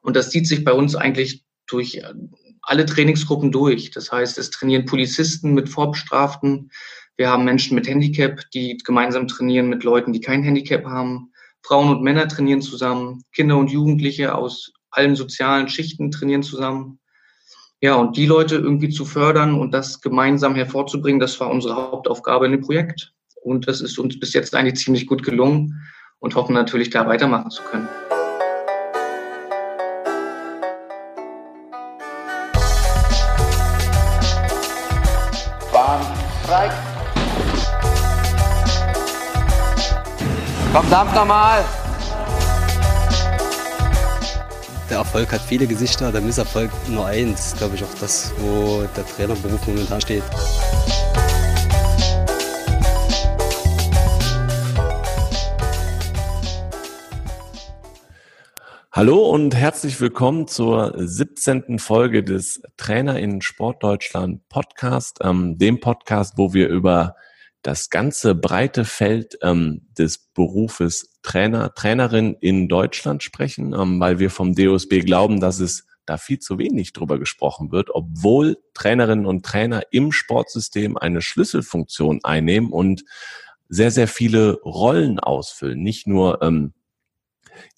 Und das zieht sich bei uns eigentlich durch alle Trainingsgruppen durch. Das heißt, es trainieren Polizisten mit Vorbestraften. Wir haben Menschen mit Handicap, die gemeinsam trainieren mit Leuten, die kein Handicap haben. Frauen und Männer trainieren zusammen. Kinder und Jugendliche aus allen sozialen Schichten trainieren zusammen. Ja, und die Leute irgendwie zu fördern und das gemeinsam hervorzubringen, das war unsere Hauptaufgabe in dem Projekt. Und das ist uns bis jetzt eigentlich ziemlich gut gelungen und hoffen natürlich, da weitermachen zu können. Komm, dampf nochmal! der Erfolg hat viele Gesichter, der Misserfolg nur eins. Glaube ich auch das, wo der Trainerberuf momentan steht. Hallo und herzlich willkommen zur 17. Folge des Trainer in Sportdeutschland Podcast, ähm, dem Podcast, wo wir über das ganze breite Feld ähm, des Berufes Trainer, Trainerin in Deutschland sprechen, ähm, weil wir vom DOSB glauben, dass es da viel zu wenig drüber gesprochen wird, obwohl Trainerinnen und Trainer im Sportsystem eine Schlüsselfunktion einnehmen und sehr, sehr viele Rollen ausfüllen. Nicht nur ähm,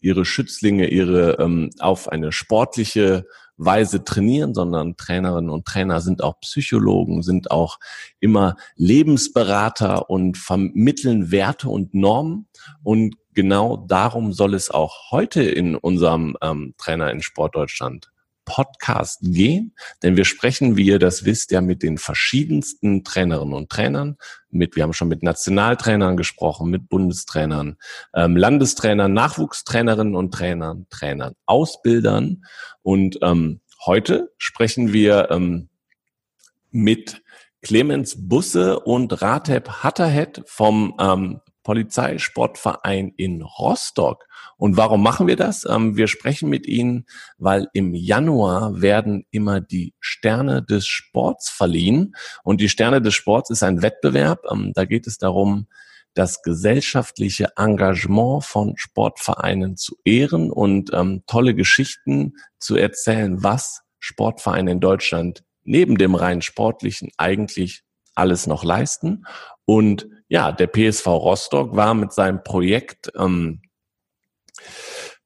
ihre Schützlinge, ihre ähm, auf eine sportliche Weise trainieren, sondern Trainerinnen und Trainer sind auch Psychologen, sind auch immer Lebensberater und vermitteln Werte und Normen. Und genau darum soll es auch heute in unserem ähm, Trainer in Sportdeutschland Podcast gehen, denn wir sprechen, wie ihr das wisst, ja mit den verschiedensten Trainerinnen und Trainern. Mit, wir haben schon mit Nationaltrainern gesprochen, mit Bundestrainern, ähm, Landestrainern, Nachwuchstrainerinnen und Trainern, Trainern, Ausbildern. Und ähm, heute sprechen wir ähm, mit Clemens Busse und Rateb Hatterhead vom ähm, Polizeisportverein in Rostock. Und warum machen wir das? Ähm, wir sprechen mit Ihnen, weil im Januar werden immer die Sterne des Sports verliehen. Und die Sterne des Sports ist ein Wettbewerb. Ähm, da geht es darum, das gesellschaftliche Engagement von Sportvereinen zu ehren und ähm, tolle Geschichten zu erzählen, was Sportvereine in Deutschland neben dem rein sportlichen eigentlich alles noch leisten. Und ja, der PSV Rostock war mit seinem Projekt ähm,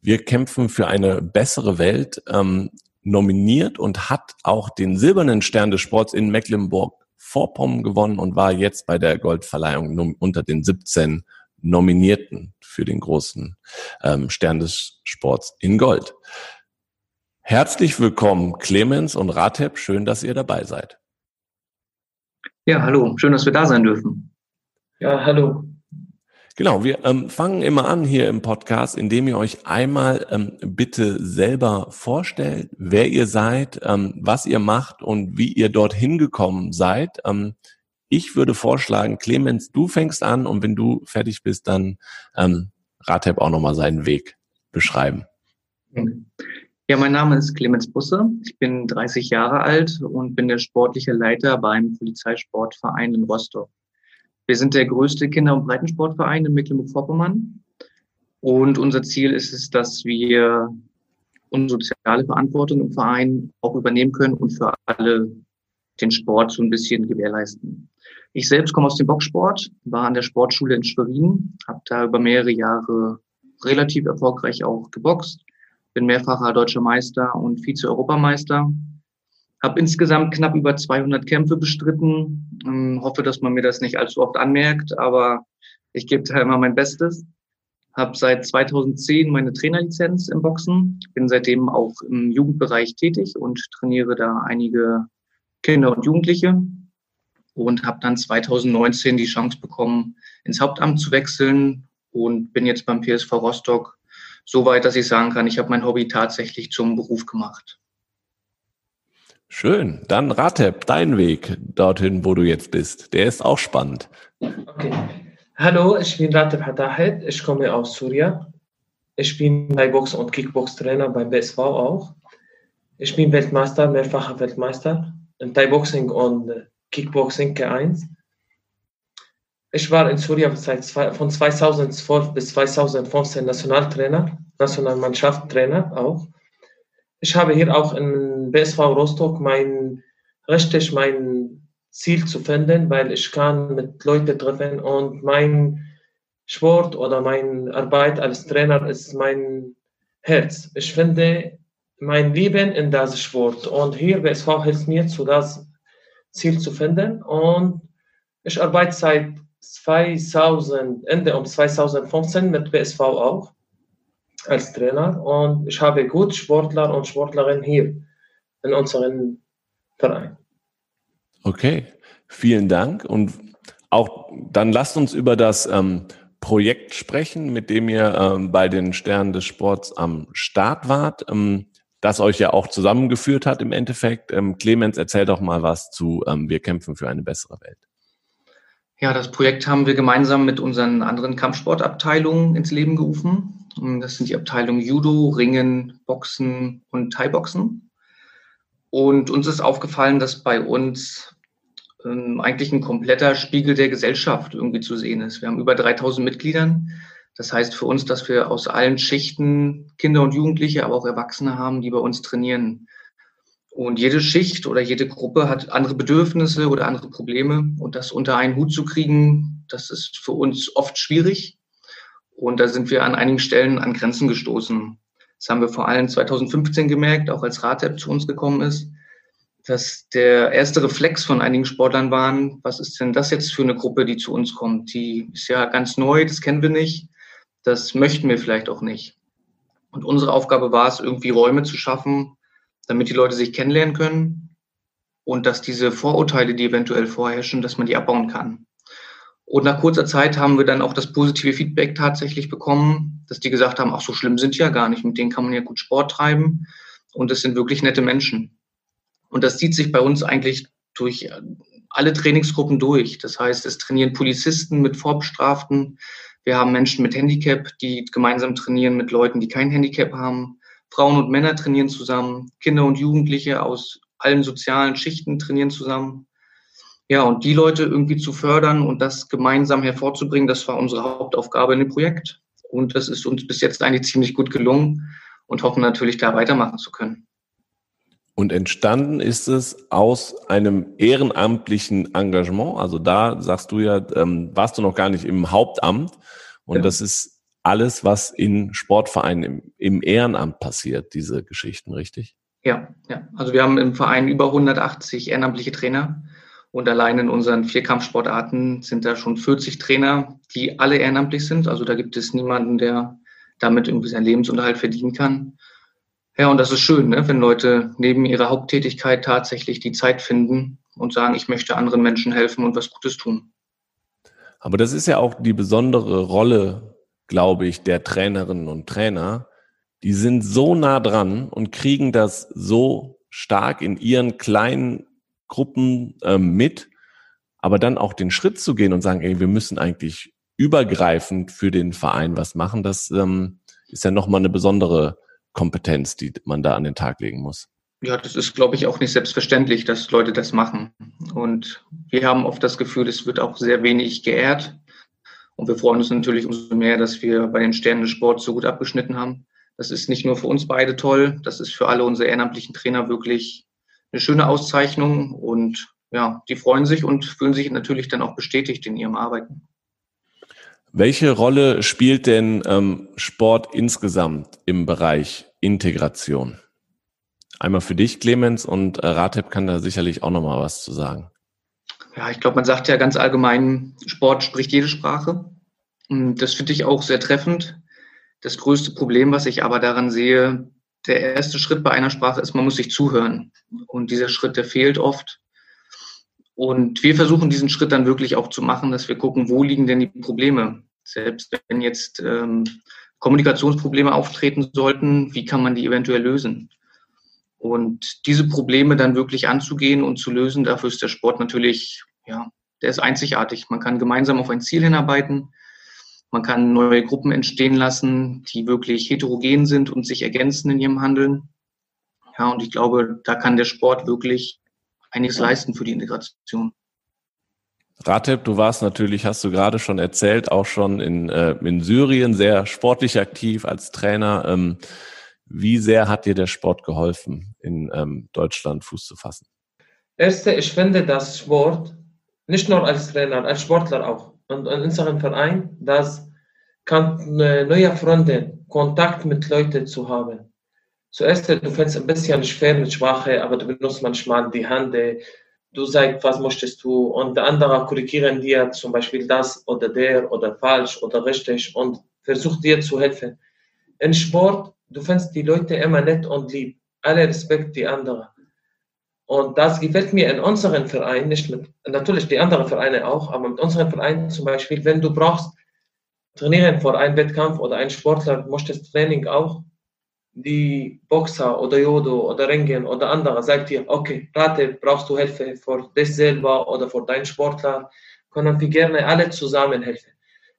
Wir kämpfen für eine bessere Welt ähm, nominiert und hat auch den silbernen Stern des Sports in Mecklenburg-Vorpommern gewonnen und war jetzt bei der Goldverleihung unter den 17 Nominierten für den großen ähm, Stern des Sports in Gold. Herzlich willkommen, Clemens und Rateb. Schön, dass ihr dabei seid. Ja, hallo. Schön, dass wir da sein dürfen. Ja, hallo. Genau, wir ähm, fangen immer an hier im Podcast, indem ihr euch einmal ähm, bitte selber vorstellt, wer ihr seid, ähm, was ihr macht und wie ihr dorthin gekommen seid. Ähm, ich würde vorschlagen, Clemens, du fängst an und wenn du fertig bist, dann ähm, Rateb auch nochmal seinen Weg beschreiben. Ja, mein Name ist Clemens Busse. Ich bin 30 Jahre alt und bin der sportliche Leiter beim Polizeisportverein in Rostock. Wir sind der größte Kinder- und Breitensportverein in Mecklenburg-Vorpommern. Und unser Ziel ist es, dass wir unsere soziale Verantwortung im Verein auch übernehmen können und für alle den Sport so ein bisschen gewährleisten. Ich selbst komme aus dem Boxsport, war an der Sportschule in Schwerin, habe da über mehrere Jahre relativ erfolgreich auch geboxt, bin mehrfacher deutscher Meister und Vize-Europameister habe insgesamt knapp über 200 Kämpfe bestritten. Ähm, hoffe, dass man mir das nicht allzu oft anmerkt, aber ich gebe da immer mein Bestes. Habe seit 2010 meine Trainerlizenz im Boxen, bin seitdem auch im Jugendbereich tätig und trainiere da einige Kinder und Jugendliche und habe dann 2019 die Chance bekommen, ins Hauptamt zu wechseln und bin jetzt beim PSV Rostock so weit, dass ich sagen kann, ich habe mein Hobby tatsächlich zum Beruf gemacht. Schön. Dann Rateb, dein Weg dorthin, wo du jetzt bist. Der ist auch spannend. Okay. Hallo, ich bin Rateb Hatahed. Ich komme aus Syrien. Ich bin bei Box- und Kickbox-Trainer beim BSV auch. Ich bin Weltmeister, mehrfacher Weltmeister in Thai-Boxing und Kickboxing K1. Ich war in Syrien von 2012 bis 2015 Nationaltrainer, Nationalmannschaft Trainer auch. ich habe hier auch in BSV Rostock mein, richtig mein Ziel zu finden, weil ich kann mit Leuten treffen und mein Sport oder meine Arbeit als Trainer ist mein Herz. Ich finde mein Leben in das Sport und hier BSV hilft mir zu das Ziel zu finden und ich arbeite seit 2000, Ende um 2015 mit BSV auch als Trainer und ich habe gut Sportler und Sportlerinnen hier in unserem Verein. Okay, vielen Dank und auch dann lasst uns über das ähm, Projekt sprechen, mit dem ihr ähm, bei den Sternen des Sports am Start wart, ähm, das euch ja auch zusammengeführt hat im Endeffekt. Ähm, Clemens, erzähl doch mal was zu ähm, Wir kämpfen für eine bessere Welt. Ja, das Projekt haben wir gemeinsam mit unseren anderen Kampfsportabteilungen ins Leben gerufen. Das sind die Abteilungen Judo, Ringen, Boxen und Thai-Boxen. Und uns ist aufgefallen, dass bei uns ähm, eigentlich ein kompletter Spiegel der Gesellschaft irgendwie zu sehen ist. Wir haben über 3000 Mitgliedern. Das heißt für uns, dass wir aus allen Schichten Kinder und Jugendliche, aber auch Erwachsene haben, die bei uns trainieren. Und jede Schicht oder jede Gruppe hat andere Bedürfnisse oder andere Probleme. Und das unter einen Hut zu kriegen, das ist für uns oft schwierig. Und da sind wir an einigen Stellen an Grenzen gestoßen. Das haben wir vor allem 2015 gemerkt, auch als RATEP zu uns gekommen ist, dass der erste Reflex von einigen Sportlern waren, was ist denn das jetzt für eine Gruppe, die zu uns kommt? Die ist ja ganz neu, das kennen wir nicht, das möchten wir vielleicht auch nicht. Und unsere Aufgabe war es, irgendwie Räume zu schaffen, damit die Leute sich kennenlernen können und dass diese Vorurteile, die eventuell vorherrschen, dass man die abbauen kann. Und nach kurzer Zeit haben wir dann auch das positive Feedback tatsächlich bekommen, dass die gesagt haben, ach, so schlimm sind die ja gar nicht, mit denen kann man ja gut Sport treiben und es sind wirklich nette Menschen. Und das zieht sich bei uns eigentlich durch alle Trainingsgruppen durch. Das heißt, es trainieren Polizisten mit Vorbestraften. Wir haben Menschen mit Handicap, die gemeinsam trainieren mit Leuten, die kein Handicap haben. Frauen und Männer trainieren zusammen, Kinder und Jugendliche aus allen sozialen Schichten trainieren zusammen. Ja, und die Leute irgendwie zu fördern und das gemeinsam hervorzubringen, das war unsere Hauptaufgabe in dem Projekt. Und das ist uns bis jetzt eigentlich ziemlich gut gelungen und hoffen natürlich, da weitermachen zu können. Und entstanden ist es aus einem ehrenamtlichen Engagement. Also da sagst du ja, ähm, warst du noch gar nicht im Hauptamt. Und ja. das ist alles, was in Sportvereinen im, im Ehrenamt passiert, diese Geschichten, richtig? Ja, ja. Also wir haben im Verein über 180 ehrenamtliche Trainer und allein in unseren vier Kampfsportarten sind da schon 40 Trainer, die alle ehrenamtlich sind. Also da gibt es niemanden, der damit irgendwie seinen Lebensunterhalt verdienen kann. Ja, und das ist schön, ne? wenn Leute neben ihrer Haupttätigkeit tatsächlich die Zeit finden und sagen, ich möchte anderen Menschen helfen und was Gutes tun. Aber das ist ja auch die besondere Rolle glaube ich, der Trainerinnen und Trainer, die sind so nah dran und kriegen das so stark in ihren kleinen Gruppen äh, mit, aber dann auch den Schritt zu gehen und sagen, ey, wir müssen eigentlich übergreifend für den Verein was machen, das ähm, ist ja nochmal eine besondere Kompetenz, die man da an den Tag legen muss. Ja, das ist, glaube ich, auch nicht selbstverständlich, dass Leute das machen. Und wir haben oft das Gefühl, es wird auch sehr wenig geehrt. Und wir freuen uns natürlich umso mehr, dass wir bei den Sternen des Sports so gut abgeschnitten haben. Das ist nicht nur für uns beide toll, das ist für alle unsere ehrenamtlichen Trainer wirklich eine schöne Auszeichnung und ja, die freuen sich und fühlen sich natürlich dann auch bestätigt in ihrem Arbeiten. Welche Rolle spielt denn ähm, Sport insgesamt im Bereich Integration? Einmal für dich, Clemens, und äh, Rateb kann da sicherlich auch nochmal was zu sagen. Ja, ich glaube, man sagt ja ganz allgemein, Sport spricht jede Sprache. Und das finde ich auch sehr treffend. Das größte Problem, was ich aber daran sehe, der erste Schritt bei einer Sprache ist, man muss sich zuhören. Und dieser Schritt, der fehlt oft. Und wir versuchen diesen Schritt dann wirklich auch zu machen, dass wir gucken, wo liegen denn die Probleme. Selbst wenn jetzt ähm, Kommunikationsprobleme auftreten sollten, wie kann man die eventuell lösen? Und diese Probleme dann wirklich anzugehen und zu lösen, dafür ist der Sport natürlich, ja, der ist einzigartig. Man kann gemeinsam auf ein Ziel hinarbeiten. Man kann neue Gruppen entstehen lassen, die wirklich heterogen sind und sich ergänzen in ihrem Handeln. Ja, und ich glaube, da kann der Sport wirklich einiges leisten für die Integration. Rateb, du warst natürlich, hast du gerade schon erzählt, auch schon in, äh, in Syrien sehr sportlich aktiv als Trainer. Ähm, Wie sehr hat dir der Sport geholfen, in ähm, Deutschland Fuß zu fassen? Erste, ich finde, dass Sport, nicht nur als Trainer, als Sportler auch, und in unserem Verein, das kann neue Freunde, Kontakt mit Leuten zu haben. Zuerst, du findest ein bisschen schwer mit Sprache, aber du benutzt manchmal die Hände, du sagst, was möchtest du, und der andere korrigieren dir zum Beispiel das oder der oder falsch oder richtig und versucht dir zu helfen. In Sport, du findest die Leute immer nett und lieb. Alle Respekt die anderen. Und das gefällt mir in unserem Verein, nicht mit, natürlich die anderen Vereine auch, aber mit unserem Verein zum Beispiel, wenn du brauchst trainieren vor einem Wettkampf oder ein Sportler möchtest Training auch, die Boxer oder Judo oder Ringen oder andere sagt dir, okay, Rate, brauchst du Hilfe für dich selber oder für deinen Sportler, können wir gerne alle zusammen helfen.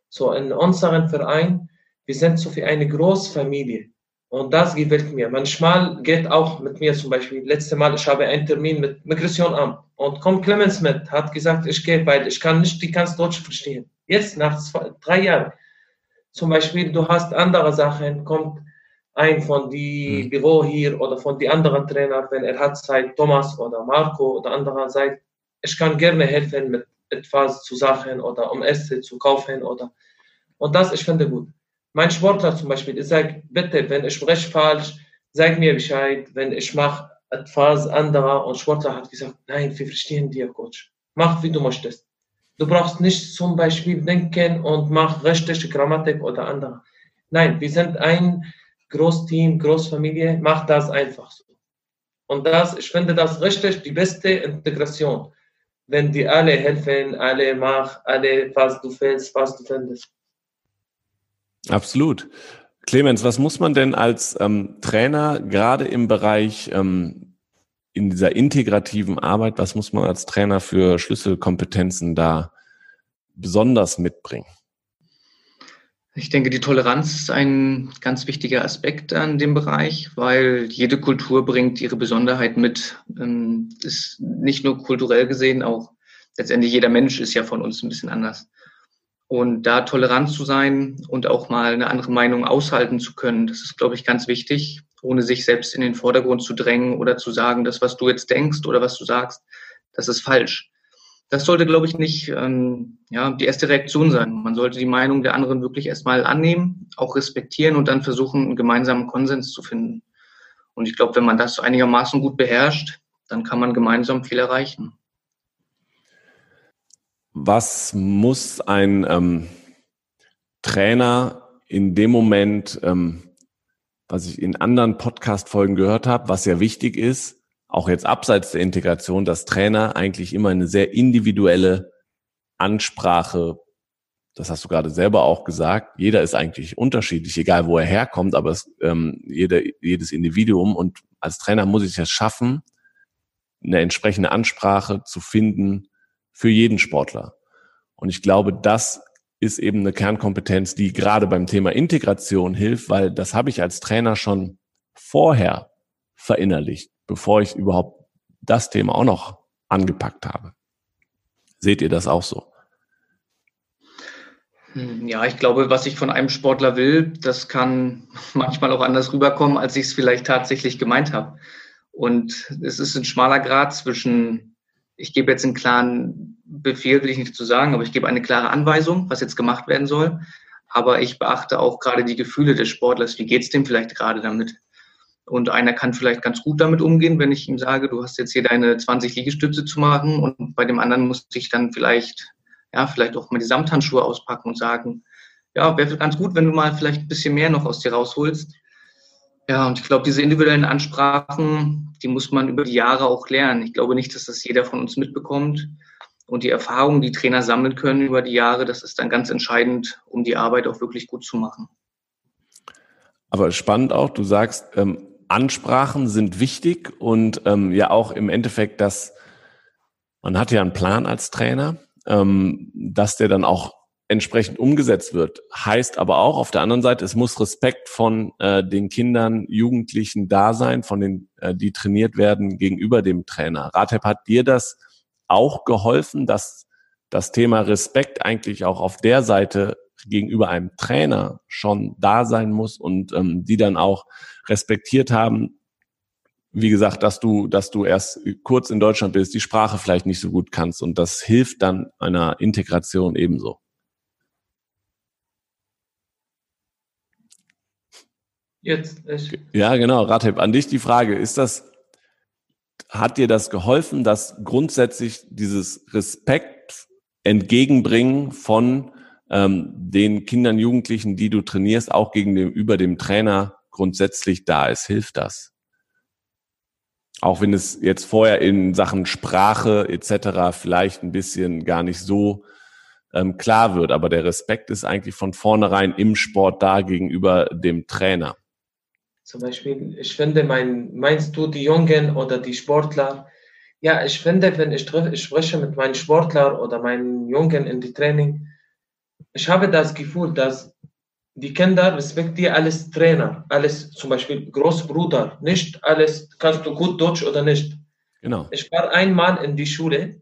So in unserem Verein, wir sind so wie eine Großfamilie. Und das gefällt mir. Manchmal geht auch mit mir zum Beispiel, letzte Mal, ich habe einen Termin mit Migration Amt und kommt Clemens mit, hat gesagt, ich gehe, weil ich kann nicht die ganz Deutsch verstehen. Jetzt nach zwei, drei Jahren. Zum Beispiel, du hast andere Sachen, kommt ein von die mhm. Büro hier oder von die anderen Trainer, wenn er hat Zeit, Thomas oder Marco oder andere sagt, ich kann gerne helfen mit etwas zu Sachen oder um Essen zu kaufen oder und das ich finde gut. Mein Sportler zum Beispiel, ich sage, bitte, wenn ich spreche falsch, sag mir Bescheid, wenn ich mache etwas anderes und Sportler hat gesagt, nein, wir verstehen dir, Coach. Mach, wie du möchtest. Du brauchst nicht zum Beispiel denken und mach richtige Grammatik oder andere. Nein, wir sind ein Großteam, Großfamilie, mach das einfach so. Und das, ich finde das richtig die beste Integration, wenn die alle helfen, alle mach, alle, was du willst, was du findest. Absolut. Clemens, was muss man denn als ähm, Trainer gerade im Bereich ähm, in dieser integrativen Arbeit, was muss man als Trainer für Schlüsselkompetenzen da besonders mitbringen? Ich denke, die Toleranz ist ein ganz wichtiger Aspekt an dem Bereich, weil jede Kultur bringt ihre Besonderheit mit. Ähm, ist nicht nur kulturell gesehen, auch letztendlich jeder Mensch ist ja von uns ein bisschen anders. Und da tolerant zu sein und auch mal eine andere Meinung aushalten zu können, das ist, glaube ich, ganz wichtig, ohne sich selbst in den Vordergrund zu drängen oder zu sagen, das, was du jetzt denkst oder was du sagst, das ist falsch. Das sollte, glaube ich, nicht ähm, ja, die erste Reaktion sein. Man sollte die Meinung der anderen wirklich erstmal annehmen, auch respektieren und dann versuchen, einen gemeinsamen Konsens zu finden. Und ich glaube, wenn man das einigermaßen gut beherrscht, dann kann man gemeinsam viel erreichen. Was muss ein ähm, Trainer in dem Moment, ähm, was ich in anderen Podcast-Folgen gehört habe, was ja wichtig ist, auch jetzt abseits der Integration, dass Trainer eigentlich immer eine sehr individuelle Ansprache, das hast du gerade selber auch gesagt, jeder ist eigentlich unterschiedlich, egal wo er herkommt, aber es, ähm, jeder, jedes Individuum und als Trainer muss ich es schaffen, eine entsprechende Ansprache zu finden, für jeden Sportler. Und ich glaube, das ist eben eine Kernkompetenz, die gerade beim Thema Integration hilft, weil das habe ich als Trainer schon vorher verinnerlicht, bevor ich überhaupt das Thema auch noch angepackt habe. Seht ihr das auch so? Hm, ja, ich glaube, was ich von einem Sportler will, das kann manchmal auch anders rüberkommen, als ich es vielleicht tatsächlich gemeint habe. Und es ist ein schmaler Grad zwischen ich gebe jetzt einen klaren Befehl, will ich nicht zu sagen, aber ich gebe eine klare Anweisung, was jetzt gemacht werden soll. Aber ich beachte auch gerade die Gefühle des Sportlers. Wie geht's dem vielleicht gerade damit? Und einer kann vielleicht ganz gut damit umgehen, wenn ich ihm sage, du hast jetzt hier deine 20 Liegestütze zu machen und bei dem anderen muss ich dann vielleicht, ja, vielleicht auch mal die Samthandschuhe auspacken und sagen, ja, wäre ganz gut, wenn du mal vielleicht ein bisschen mehr noch aus dir rausholst. Ja, und ich glaube, diese individuellen Ansprachen, die muss man über die Jahre auch lernen. Ich glaube nicht, dass das jeder von uns mitbekommt. Und die Erfahrungen, die Trainer sammeln können über die Jahre, das ist dann ganz entscheidend, um die Arbeit auch wirklich gut zu machen. Aber spannend auch, du sagst, ähm, Ansprachen sind wichtig und ähm, ja auch im Endeffekt, dass man hat ja einen Plan als Trainer, ähm, dass der dann auch entsprechend umgesetzt wird. Heißt aber auch auf der anderen Seite, es muss Respekt von äh, den Kindern, Jugendlichen da sein, von den, äh, die trainiert werden gegenüber dem Trainer. Ratep, hat dir das auch geholfen, dass das Thema Respekt eigentlich auch auf der Seite gegenüber einem Trainer schon da sein muss und ähm, die dann auch respektiert haben, wie gesagt, dass du, dass du erst kurz in Deutschland bist, die Sprache vielleicht nicht so gut kannst und das hilft dann einer Integration ebenso. Jetzt. Ich. Ja, genau, Rateb, an dich die Frage, ist das, hat dir das geholfen, dass grundsätzlich dieses Respekt entgegenbringen von ähm, den Kindern, Jugendlichen, die du trainierst, auch gegenüber dem Trainer grundsätzlich da ist? Hilft das? Auch wenn es jetzt vorher in Sachen Sprache etc. vielleicht ein bisschen gar nicht so ähm, klar wird, aber der Respekt ist eigentlich von vornherein im Sport da gegenüber dem Trainer. Zum Beispiel, ich finde, mein, meinst du die Jungen oder die Sportler? Ja, ich finde, wenn ich, ich spreche mit meinen Sportlern oder meinen Jungen in die Training, ich habe das Gefühl, dass die Kinder respektieren alles Trainer, alles zum Beispiel Großbruder, nicht alles, kannst du gut Deutsch oder nicht. Genau. Ich war einmal in die Schule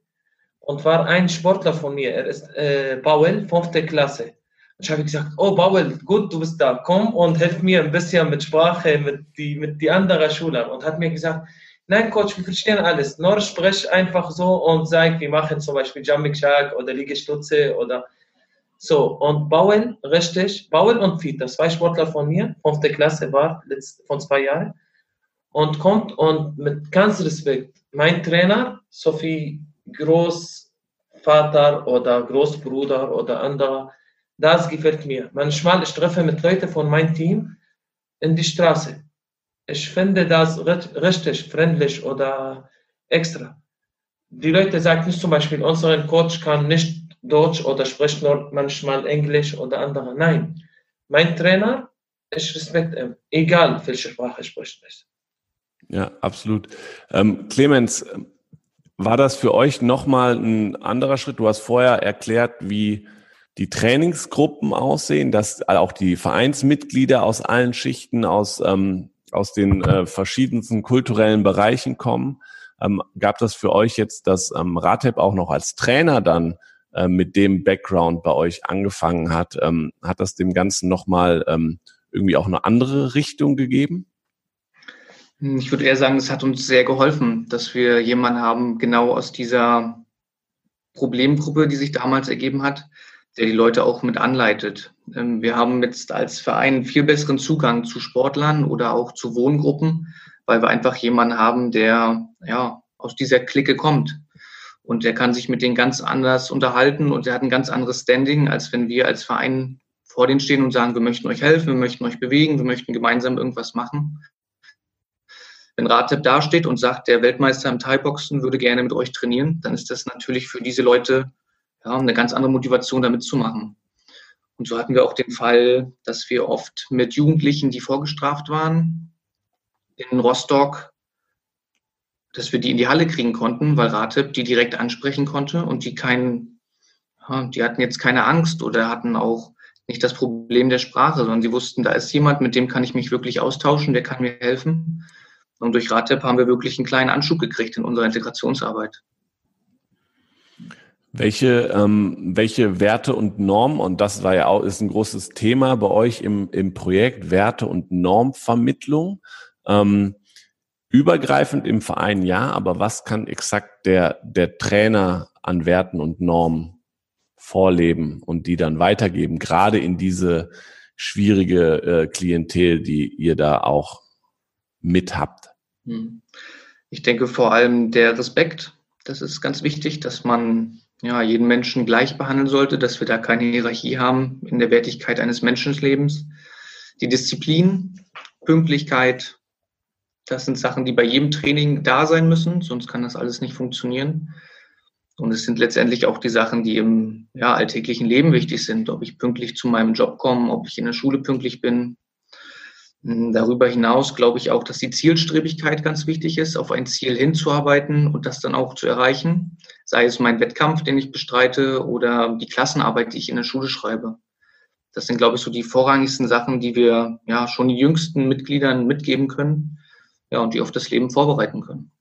und war ein Sportler von mir, er ist äh, Paul, fünfte Klasse. Ich habe gesagt, oh Paul, gut, du bist da, komm und hilf mir ein bisschen mit Sprache, mit die, mit die anderen Schülern. Und hat mir gesagt, nein Coach, wir verstehen alles, nur sprich einfach so und sag, wir machen zum Beispiel Jumping Jack oder Liegestütze oder so, und Bauel, richtig, Bauel und Fiete, zwei Sportler von mir, fünfte Klasse war, von zwei Jahren, und kommt und mit ganz Respekt, mein Trainer, Sophie Großvater oder Großbruder oder anderer, das gefällt mir. Manchmal ich treffe mit Leuten von meinem Team in die Straße. Ich finde das richtig, freundlich oder extra. Die Leute sagen zum Beispiel, unser Coach kann nicht Deutsch oder spricht nur manchmal Englisch oder andere. Nein, mein Trainer, ich respektiere ihn, egal welche Sprache spricht nicht. Ja, absolut. Ähm, Clemens, war das für euch nochmal ein anderer Schritt? Du hast vorher erklärt, wie die Trainingsgruppen aussehen, dass auch die Vereinsmitglieder aus allen Schichten, aus, ähm, aus den äh, verschiedensten kulturellen Bereichen kommen. Ähm, gab das für euch jetzt, dass ähm, Rateb auch noch als Trainer dann äh, mit dem Background bei euch angefangen hat, ähm, hat das dem Ganzen nochmal ähm, irgendwie auch eine andere Richtung gegeben? Hm, ich würde eher sagen, es hat uns sehr geholfen, dass wir jemanden haben, genau aus dieser Problemgruppe, die sich damals ergeben hat, der die Leute auch mit anleitet. Ähm, wir haben jetzt als Verein viel besseren Zugang zu Sportlern oder auch zu Wohngruppen, weil wir einfach jemanden haben, der ja aus dieser Clique kommt. Und der kann sich mit denen ganz anders unterhalten und der hat ein ganz anderes Standing, als wenn wir als Verein vor denen stehen und sagen, wir möchten euch helfen, wir möchten euch bewegen, wir möchten gemeinsam irgendwas machen. Wenn Ratep dasteht und sagt, der Weltmeister im Thai-Boxen würde gerne mit euch trainieren, dann ist das natürlich für diese Leute ja, eine ganz andere Motivation, da mitzumachen. Und so hatten wir auch den Fall, dass wir oft mit Jugendlichen, die vorgestraft waren, in Rostock dass wir die in die Halle kriegen konnten, weil Rateb die direkt ansprechen konnte und die keinen, die hatten jetzt keine Angst oder hatten auch nicht das Problem der Sprache, sondern sie wussten, da ist jemand, mit dem kann ich mich wirklich austauschen, der kann mir helfen. Und durch Ratep haben wir wirklich einen kleinen Anschub gekriegt in unserer Integrationsarbeit. Welche, ähm, welche Werte und Normen, und das war ja auch, ist ein großes Thema bei euch im, im Projekt Werte- und Normvermittlung. Ähm, Übergreifend im Verein ja, aber was kann exakt der, der Trainer an Werten und Normen vorleben und die dann weitergeben, gerade in diese schwierige äh, Klientel, die ihr da auch mit habt? Hm. Ich denke vor allem der Respekt. Das ist ganz wichtig, dass man ja, jeden Menschen gleich behandeln sollte, dass wir da keine Hierarchie haben in der Wertigkeit eines Menschenlebens. Die Disziplin, Pünktlichkeit, das sind Sachen, die bei jedem Training da sein müssen, sonst kann das alles nicht funktionieren. Und es sind letztendlich auch die Sachen, die im ja, alltäglichen Leben wichtig sind, ob ich pünktlich zu meinem Job komme, ob ich in der Schule pünktlich bin. Hm, darüber hinaus glaube ich auch, dass die Zielstrebigkeit ganz wichtig ist, auf ein Ziel hinzuarbeiten und das dann auch zu erreichen. Sei es mein Wettkampf, den ich bestreite oder die Klassenarbeit, die ich in der Schule schreibe. Das sind, glaube ich, so die vorrangigsten Sachen, die wir ja schon den jüngsten Mitgliedern mitgeben können ja, und die auf das Leben vorbereiten können.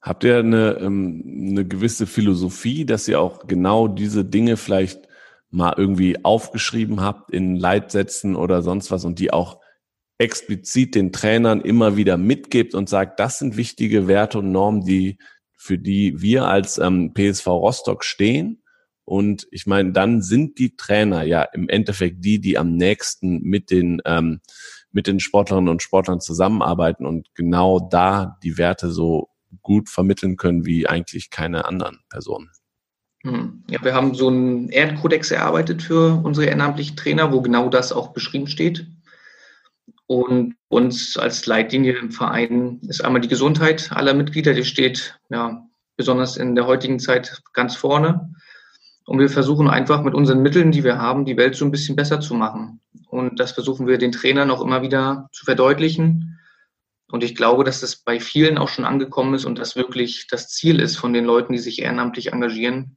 Habt ihr eine, ähm, eine gewisse Philosophie, dass ihr auch genau diese Dinge vielleicht mal irgendwie aufgeschrieben habt in Leitsätzen oder sonst was und die auch explizit den Trainern immer wieder mitgibt und sagt, das sind wichtige Werte und Normen, die für die wir als ähm, PSV Rostock stehen. Und ich meine, dann sind die Trainer ja im Endeffekt die, die am nächsten mit den ähm, mit den Sportlerinnen und Sportlern zusammenarbeiten und genau da die Werte so gut vermitteln können wie eigentlich keine anderen Personen. Hm. Ja, wir haben so einen Ehrenkodex erarbeitet für unsere ehrenamtlichen Trainer, wo genau das auch beschrieben steht. Und uns als Leitlinie im Verein ist einmal die Gesundheit aller Mitglieder, die steht ja besonders in der heutigen Zeit ganz vorne. Und wir versuchen einfach mit unseren Mitteln, die wir haben, die Welt so ein bisschen besser zu machen. Und das versuchen wir den Trainern auch immer wieder zu verdeutlichen. Und ich glaube, dass es bei vielen auch schon angekommen ist und das wirklich das Ziel ist von den Leuten, die sich ehrenamtlich engagieren,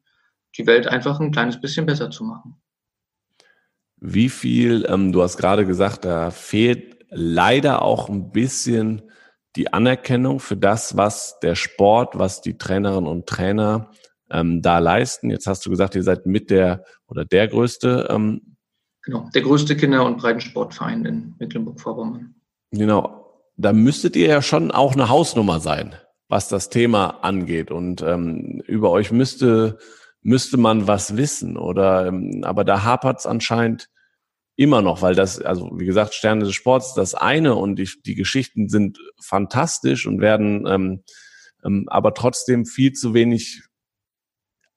die Welt einfach ein kleines bisschen besser zu machen. Wie viel, ähm, du hast gerade gesagt, da fehlt leider auch ein bisschen die Anerkennung für das, was der Sport, was die Trainerinnen und Trainer ähm, da leisten. Jetzt hast du gesagt, ihr seid mit der oder der größte. Ähm, genau, der größte Kinder- und Breitensportverein in Mecklenburg-Vorpommern. Genau. Da müsstet ihr ja schon auch eine Hausnummer sein, was das Thema angeht. Und ähm, über euch müsste, müsste man was wissen. Oder ähm, aber da hapert es anscheinend immer noch, weil das, also wie gesagt, Sterne des Sports das eine und die, die Geschichten sind fantastisch und werden ähm, ähm, aber trotzdem viel zu wenig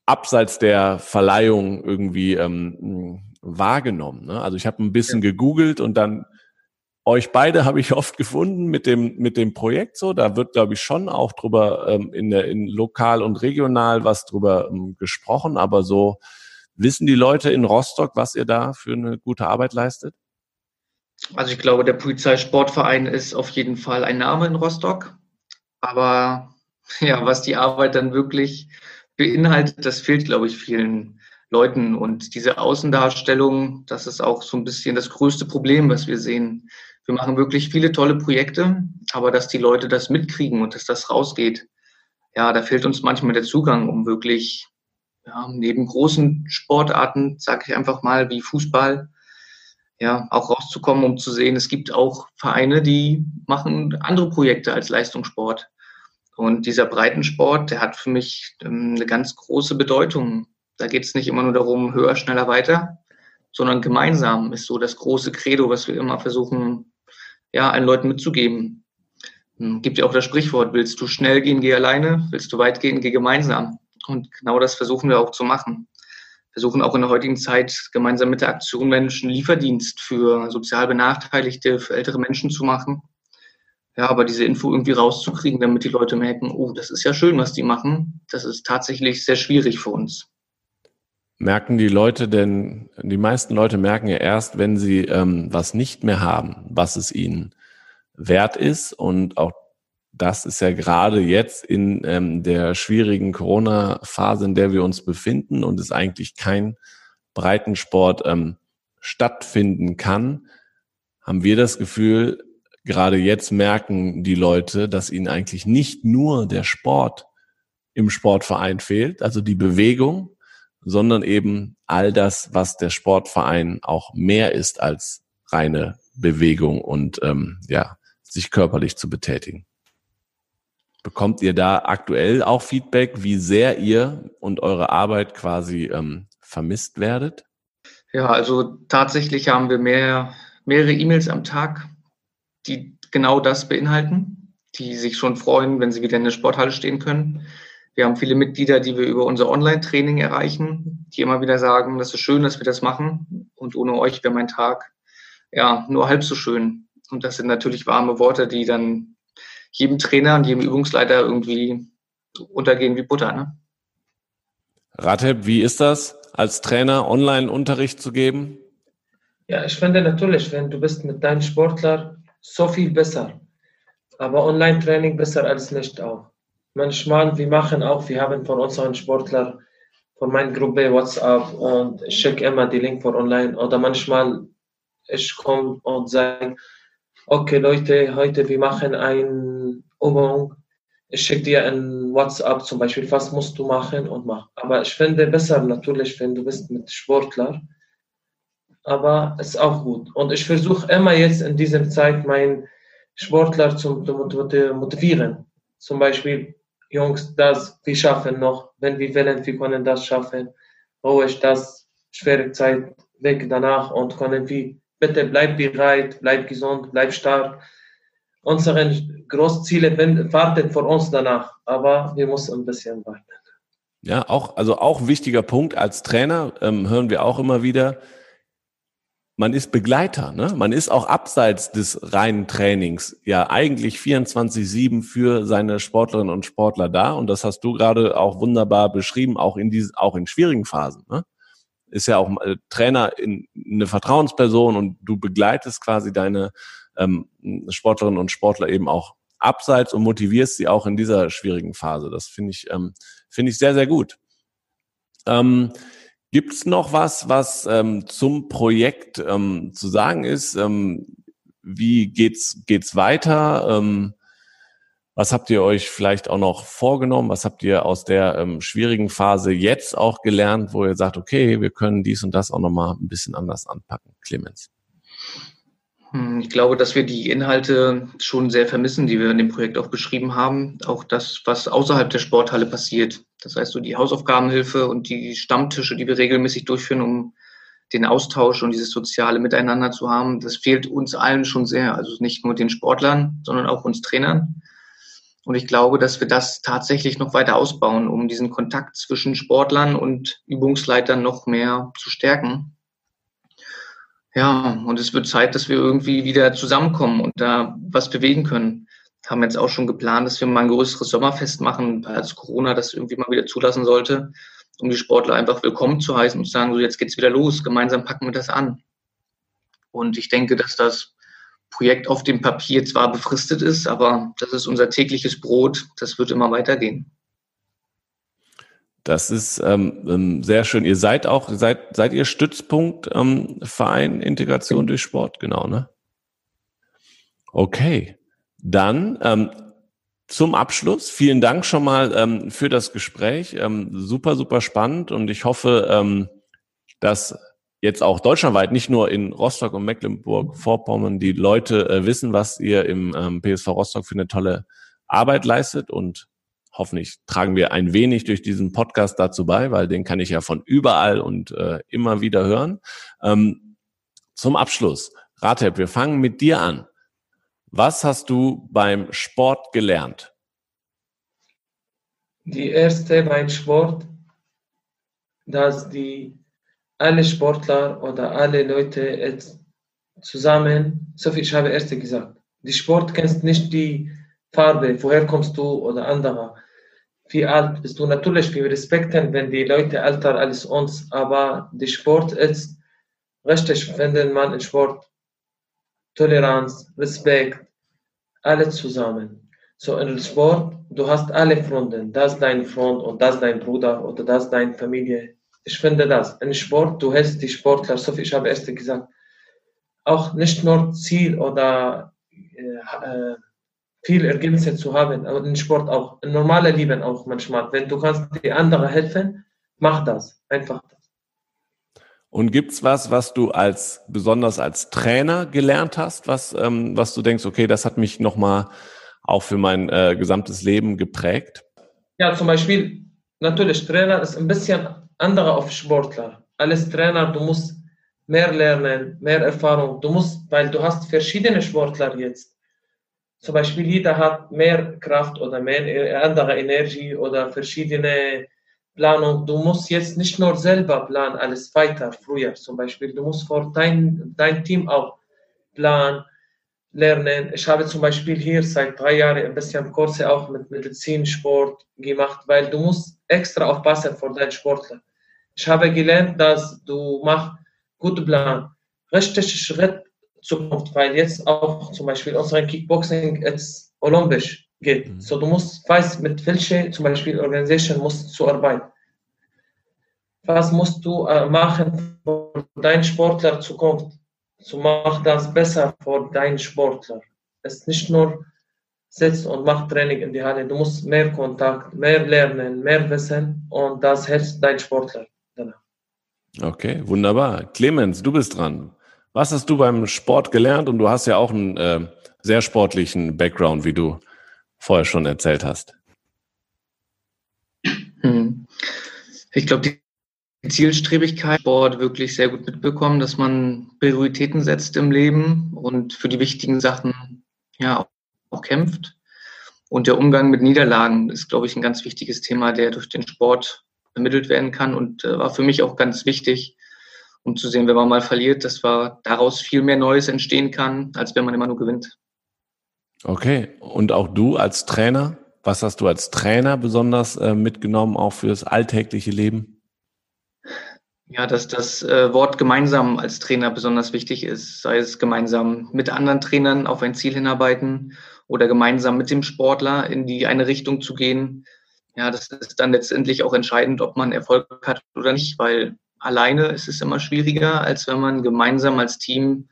abseits der Verleihung irgendwie ähm, wahrgenommen. Ne? Also ich habe ein bisschen ja. gegoogelt und dann euch beide habe ich oft gefunden mit dem mit dem Projekt so. Da wird glaube ich schon auch drüber ähm, in der in lokal und regional was drüber ähm, gesprochen, aber so wissen die Leute in Rostock, was ihr da für eine gute Arbeit leistet? Also ich glaube, der Polizeisportverein ist auf jeden Fall ein Name in Rostock, aber ja, was die Arbeit dann wirklich beinhaltet, das fehlt, glaube ich, vielen Leuten. Und diese Außendarstellung, das ist auch so ein bisschen das größte Problem, was wir sehen. Wir machen wirklich viele tolle Projekte, aber dass die Leute das mitkriegen und dass das rausgeht, ja, da fehlt uns manchmal der Zugang, um wirklich ja, neben großen Sportarten, sage ich einfach mal, wie Fußball, ja, auch rauszukommen, um zu sehen, es gibt auch Vereine, die machen andere Projekte als Leistungssport. Und dieser Breitensport, der hat für mich ähm, eine ganz große Bedeutung. Da geht es nicht immer nur darum, höher, schneller, weiter, sondern gemeinsam ist so das große Credo, was wir immer versuchen, ja, allen Leuten mitzugeben. Hm, gibt ja auch das Sprichwort, willst du schnell gehen, geh alleine, willst du weit gehen, geh gemeinsam. Und genau das versuchen wir auch zu machen. Versuchen auch in der heutigen Zeit gemeinsam mit der Aktion Menschen Lieferdienst für sozial Benachteiligte, für ältere Menschen zu machen ja, aber diese Info irgendwie rauszukriegen, damit die Leute merken, oh, das ist ja schön, was die machen, das ist tatsächlich sehr schwierig für uns. Merken die Leute denn, die meisten Leute merken ja erst, wenn sie ähm, was nicht mehr haben, was es ihnen wert ist. Und auch das ist ja gerade jetzt in ähm, der schwierigen Corona-Phase, in der wir uns befinden und es eigentlich kein Breitensport ähm, stattfinden kann, haben wir das Gefühl, gerade jetzt merken die Leute, dass ihnen eigentlich nicht nur der Sport im Sportverein fehlt, also die Bewegung, sondern eben all das, was der Sportverein auch mehr ist als reine Bewegung und ähm, ja, sich körperlich zu betätigen. Bekommt ihr da aktuell auch Feedback, wie sehr ihr und eure Arbeit quasi ähm, vermisst werdet? Ja, also tatsächlich haben wir mehr, mehrere E-Mails am Tag die genau das beinhalten, die sich schon freuen, wenn sie wieder in der Sporthalle stehen können. Wir haben viele Mitglieder, die wir über unser Online-Training erreichen, die immer wieder sagen, das ist schön, dass wir das machen und ohne euch wäre mein Tag ja nur halb so schön. Und das sind natürlich warme Worte, die dann jedem Trainer und jedem Übungsleiter irgendwie untergehen wie Butter. Ne? Rateb, wie ist das, als Trainer Online-Unterricht zu geben? Ja, ich finde natürlich, wenn du bist mit deinem Sportler so viel besser. Aber Online-Training besser als nicht auch. Manchmal, wir machen auch, wir haben von unseren Sportler von meiner Gruppe WhatsApp und ich schicke immer die Link für online. Oder manchmal, ich komme und sage, okay Leute, heute wir machen eine Übung ich schicke dir ein WhatsApp zum Beispiel, was musst du machen und mach. Aber ich finde besser natürlich, wenn du bist mit Sportler. Aber es ist auch gut. Und ich versuche immer jetzt in dieser Zeit meinen Sportler zu motivieren. Zum Beispiel, Jungs, das, wir schaffen noch. Wenn wir wollen, wir können das schaffen. Ruhig, das schwere Zeit weg danach und können wir, bitte bleib bereit, bleib gesund, bleib stark unsere Großziele warten vor uns danach, aber wir müssen ein bisschen warten. Ja, auch, also auch wichtiger Punkt als Trainer, ähm, hören wir auch immer wieder. Man ist Begleiter, ne? Man ist auch abseits des reinen Trainings ja eigentlich 24-7 für seine Sportlerinnen und Sportler da. Und das hast du gerade auch wunderbar beschrieben, auch in diesen, auch in schwierigen Phasen, ne? Ist ja auch äh, Trainer in eine Vertrauensperson und du begleitest quasi deine ähm, Sportlerinnen und Sportler eben auch abseits und motivierst sie auch in dieser schwierigen Phase. Das finde ich, ähm, finde ich sehr, sehr gut. Ähm, Gibt es noch was, was ähm, zum Projekt ähm, zu sagen ist? Ähm, wie geht's geht's weiter? Ähm, was habt ihr euch vielleicht auch noch vorgenommen? Was habt ihr aus der ähm, schwierigen Phase jetzt auch gelernt, wo ihr sagt, okay, wir können dies und das auch nochmal ein bisschen anders anpacken, Clemens? Hm, ich glaube, dass wir die Inhalte schon sehr vermissen, die wir in dem Projekt auch beschrieben haben. Auch das, was außerhalb der Sporthalle passiert. Das heißt, so die Hausaufgabenhilfe und die Stammtische, die wir regelmäßig durchführen, um den Austausch und dieses soziale Miteinander zu haben, das fehlt uns allen schon sehr. Also nicht nur den Sportlern, sondern auch uns Trainern. Und ich glaube, dass wir das tatsächlich noch weiter ausbauen, um diesen Kontakt zwischen Sportlern und Übungsleitern noch mehr zu stärken. Ja, und es wird Zeit, dass wir irgendwie wieder zusammenkommen und da was bewegen können. Haben jetzt auch schon geplant, dass wir mal ein größeres Sommerfest machen, als Corona das irgendwie mal wieder zulassen sollte, um die Sportler einfach willkommen zu heißen und zu sagen, so jetzt geht's wieder los, gemeinsam packen wir das an. Und ich denke, dass das Projekt auf dem Papier zwar befristet ist, aber das ist unser tägliches Brot, das wird immer weitergehen. Das ist ähm, ähm, sehr schön. Ihr seid auch, seid, seid ihr Stützpunkt ähm, Verein Integration durch Sport, genau, ne? Okay. Dann ähm, zum Abschluss, vielen Dank schon mal ähm, für das Gespräch. Ähm, super, super spannend und ich hoffe, ähm, dass jetzt auch deutschlandweit, nicht nur in Rostock und Mecklenburg-Vorpommern, die Leute äh, wissen, was ihr im ähm, PSV Rostock für eine tolle Arbeit leistet und hoffentlich tragen wir ein wenig durch diesen Podcast dazu bei, weil den kann ich ja von überall und äh, immer wieder hören. Ähm, zum Abschluss, Ratep, wir fangen mit dir an. Was hast du beim Sport gelernt? Die erste beim Sport, dass die alle Sportler oder alle Leute jetzt zusammen, so viel ich habe erste gesagt, die Sport kennst nicht die Farbe, woher kommst du oder anderer. Wie alt bist du? Natürlich, wir respektieren, wenn die Leute älter als uns, aber der Sport ist richtig, findet man in Sport Toleranz, Respekt, alle zusammen. So in Sport, du hast alle Freunde, das ist dein Freund und das ist dein Bruder oder das ist deine Familie. Ich finde das. In Sport, du hältst die Sportler, so wie ich habe erst gesagt, auch nicht nur Ziel oder äh, äh viel Ergebnisse zu haben, aber im Sport auch, im normalen Leben auch manchmal. Wenn du kannst die anderen helfen, mach das, einfach das. Und gibt's was, was du als besonders als Trainer gelernt hast, was ähm, was du denkst, okay, das hat mich nochmal auch für mein äh, gesamtes Leben geprägt? Ja, zum Beispiel natürlich Trainer ist ein bisschen anderer auf Sportler. Alles Trainer, du musst mehr lernen, mehr Erfahrung. Du musst, weil du hast verschiedene Sportler jetzt zum Beispiel jeder hat mehr Kraft oder mehr andere Energie oder verschiedene Planung. Du musst jetzt nicht nur selber planen, alles weiter, früher zum Beispiel. Du musst vor dein, dein Team auch planen, lernen. Ich habe zum Beispiel hier seit drei Jahren ein bisschen Kurse auch mit Medizinsport gemacht, weil du musst extra aufpassen vor deinen Sportler. Ich habe gelernt, dass du machst guten Plan, richtig Schritt Zukunft, weil jetzt auch zum Beispiel unser Kickboxing jetzt olympisch geht. Mhm. So du musst, weißt, mit welcher zum Beispiel Organisation musst du arbeiten. Was musst du äh, machen für deinen Sportler Zukunft? So mach das besser für deinen Sportler. Es ist nicht nur sitzt und macht Training in die Halle. Du musst mehr Kontakt, mehr lernen, mehr wissen und das hilft dein Sportler. Okay, wunderbar. Clemens, du bist dran. Was hast du beim Sport gelernt? Und du hast ja auch einen äh, sehr sportlichen Background, wie du vorher schon erzählt hast. Hm. Ich glaube, die Zielstrebigkeit Sport wirklich sehr gut mitbekommen, dass man Prioritäten setzt im Leben und für die wichtigen Sachen ja auch kämpft. Und der Umgang mit Niederlagen ist, glaube ich, ein ganz wichtiges Thema, der durch den Sport vermittelt werden kann und äh, war für mich auch ganz wichtig, um zu sehen, wenn man mal verliert, dass war daraus viel mehr Neues entstehen kann, als wenn man immer nur gewinnt. Okay, und auch du als Trainer, was hast du als Trainer besonders äh, mitgenommen, auch fürs alltägliche Leben? Ja, dass das äh, Wort gemeinsam als Trainer besonders wichtig ist, sei es gemeinsam mit anderen Trainern auf ein Ziel hinarbeiten oder gemeinsam mit dem Sportler in die eine Richtung zu gehen, ja, das ist dann letztendlich auch entscheidend, ob man Erfolg hat oder nicht, weil alleine ist es immer schwieriger, als wenn man gemeinsam als Team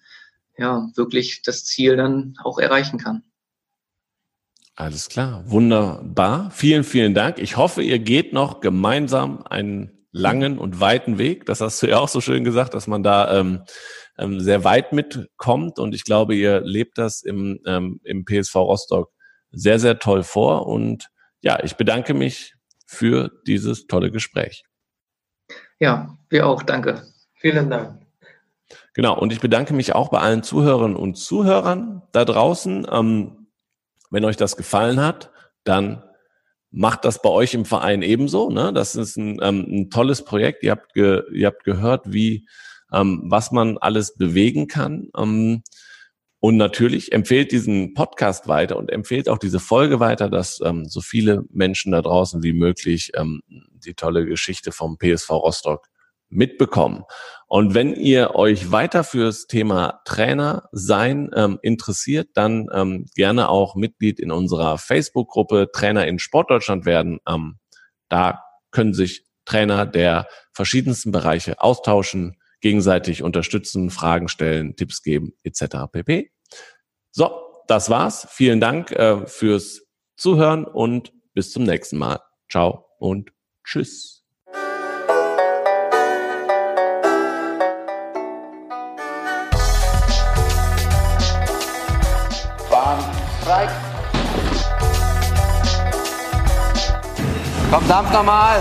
ja wirklich das Ziel dann auch erreichen kann. Alles klar, wunderbar. Vielen, vielen Dank. Ich hoffe, ihr geht noch gemeinsam einen langen und weiten Weg. Das hast du ja auch so schön gesagt, dass man da ähm, ähm, sehr weit mitkommt. Und ich glaube, ihr lebt das im, ähm, im PSV Rostock sehr, sehr toll vor. Und ja, ich bedanke mich für dieses tolle Gespräch. Ja, wir auch. Danke. Vielen Dank. Genau, und ich bedanke mich auch bei allen Zuhörerinnen und Zuhörern da draußen. Ähm, wenn euch das gefallen hat, dann macht das bei euch im Verein ebenso. Ne? Das ist ein, ähm, ein tolles Projekt. Ihr habt, ge, ihr habt gehört, wie ähm, was man alles bewegen kann. Und natürlich empfehlt diesen Podcast weiter und empfehlt auch diese Folge weiter, dass ähm, so viele Menschen da draußen wie möglich ähm, die tolle Geschichte vom PSV Rostock mitbekommen. Und wenn ihr euch weiter fürs Thema Trainer sein ähm, interessiert, dann ähm, gerne auch Mitglied in unserer Facebook-Gruppe Trainer in Sportdeutschland werden. Ähm, da können sich Trainer der verschiedensten Bereiche austauschen gegenseitig unterstützen, Fragen stellen, Tipps geben etc. pp. So, das war's. Vielen Dank äh, fürs Zuhören und bis zum nächsten Mal. Ciao und tschüss. Komm, dampf nochmal